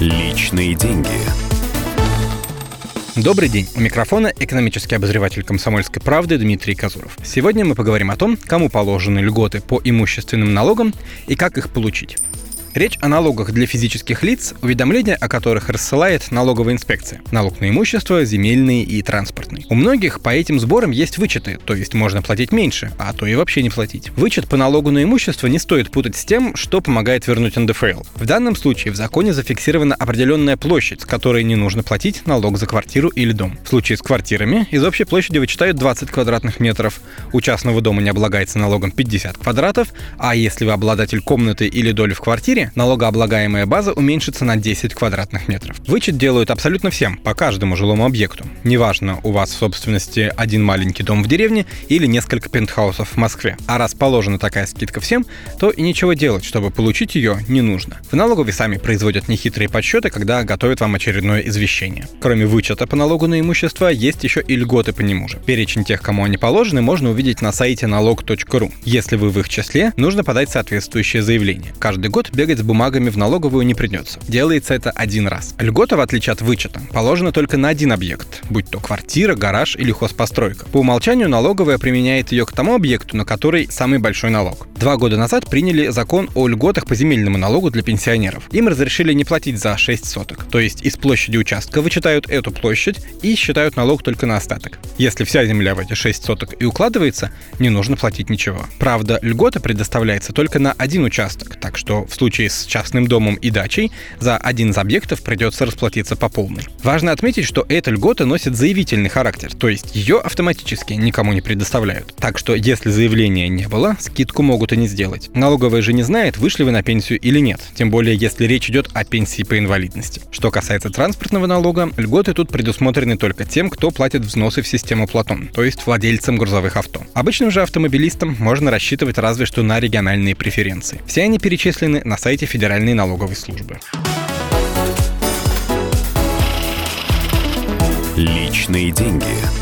Личные деньги. Добрый день. У микрофона экономический обозреватель «Комсомольской правды» Дмитрий Казуров. Сегодня мы поговорим о том, кому положены льготы по имущественным налогам и как их получить. Речь о налогах для физических лиц, уведомления о которых рассылает налоговая инспекция. Налог на имущество, земельный и транспортный. У многих по этим сборам есть вычеты, то есть можно платить меньше, а то и вообще не платить. Вычет по налогу на имущество не стоит путать с тем, что помогает вернуть НДФЛ. В данном случае в законе зафиксирована определенная площадь, с которой не нужно платить налог за квартиру или дом. В случае с квартирами из общей площади вычитают 20 квадратных метров, у частного дома не облагается налогом 50 квадратов, а если вы обладатель комнаты или доли в квартире, квартире налогооблагаемая база уменьшится на 10 квадратных метров. Вычет делают абсолютно всем, по каждому жилому объекту. Неважно, у вас в собственности один маленький дом в деревне или несколько пентхаусов в Москве. А раз положена такая скидка всем, то и ничего делать, чтобы получить ее, не нужно. В налоговой сами производят нехитрые подсчеты, когда готовят вам очередное извещение. Кроме вычета по налогу на имущество, есть еще и льготы по нему же. Перечень тех, кому они положены, можно увидеть на сайте налог.ру. Если вы в их числе, нужно подать соответствующее заявление. Каждый год бегать с бумагами в налоговую не придется. Делается это один раз. Льгота, в отличие от вычета, положена только на один объект, будь то квартира, гараж или хозпостройка. По умолчанию налоговая применяет ее к тому объекту, на который самый большой налог. Два года назад приняли закон о льготах по земельному налогу для пенсионеров. Им разрешили не платить за 6 соток, то есть из площади участка вычитают эту площадь и считают налог только на остаток. Если вся земля в эти 6 соток и укладывается, не нужно платить ничего. Правда, льгота предоставляется только на один участок, так что в случае случае с частным домом и дачей за один из объектов придется расплатиться по полной. Важно отметить, что эта льгота носит заявительный характер, то есть ее автоматически никому не предоставляют. Так что если заявления не было, скидку могут и не сделать. Налоговая же не знает, вышли вы на пенсию или нет, тем более если речь идет о пенсии по инвалидности. Что касается транспортного налога, льготы тут предусмотрены только тем, кто платит взносы в систему Платон, то есть владельцам грузовых авто. Обычным же автомобилистам можно рассчитывать разве что на региональные преференции. Все они перечислены на сайте Федеральной налоговой службы. Личные деньги.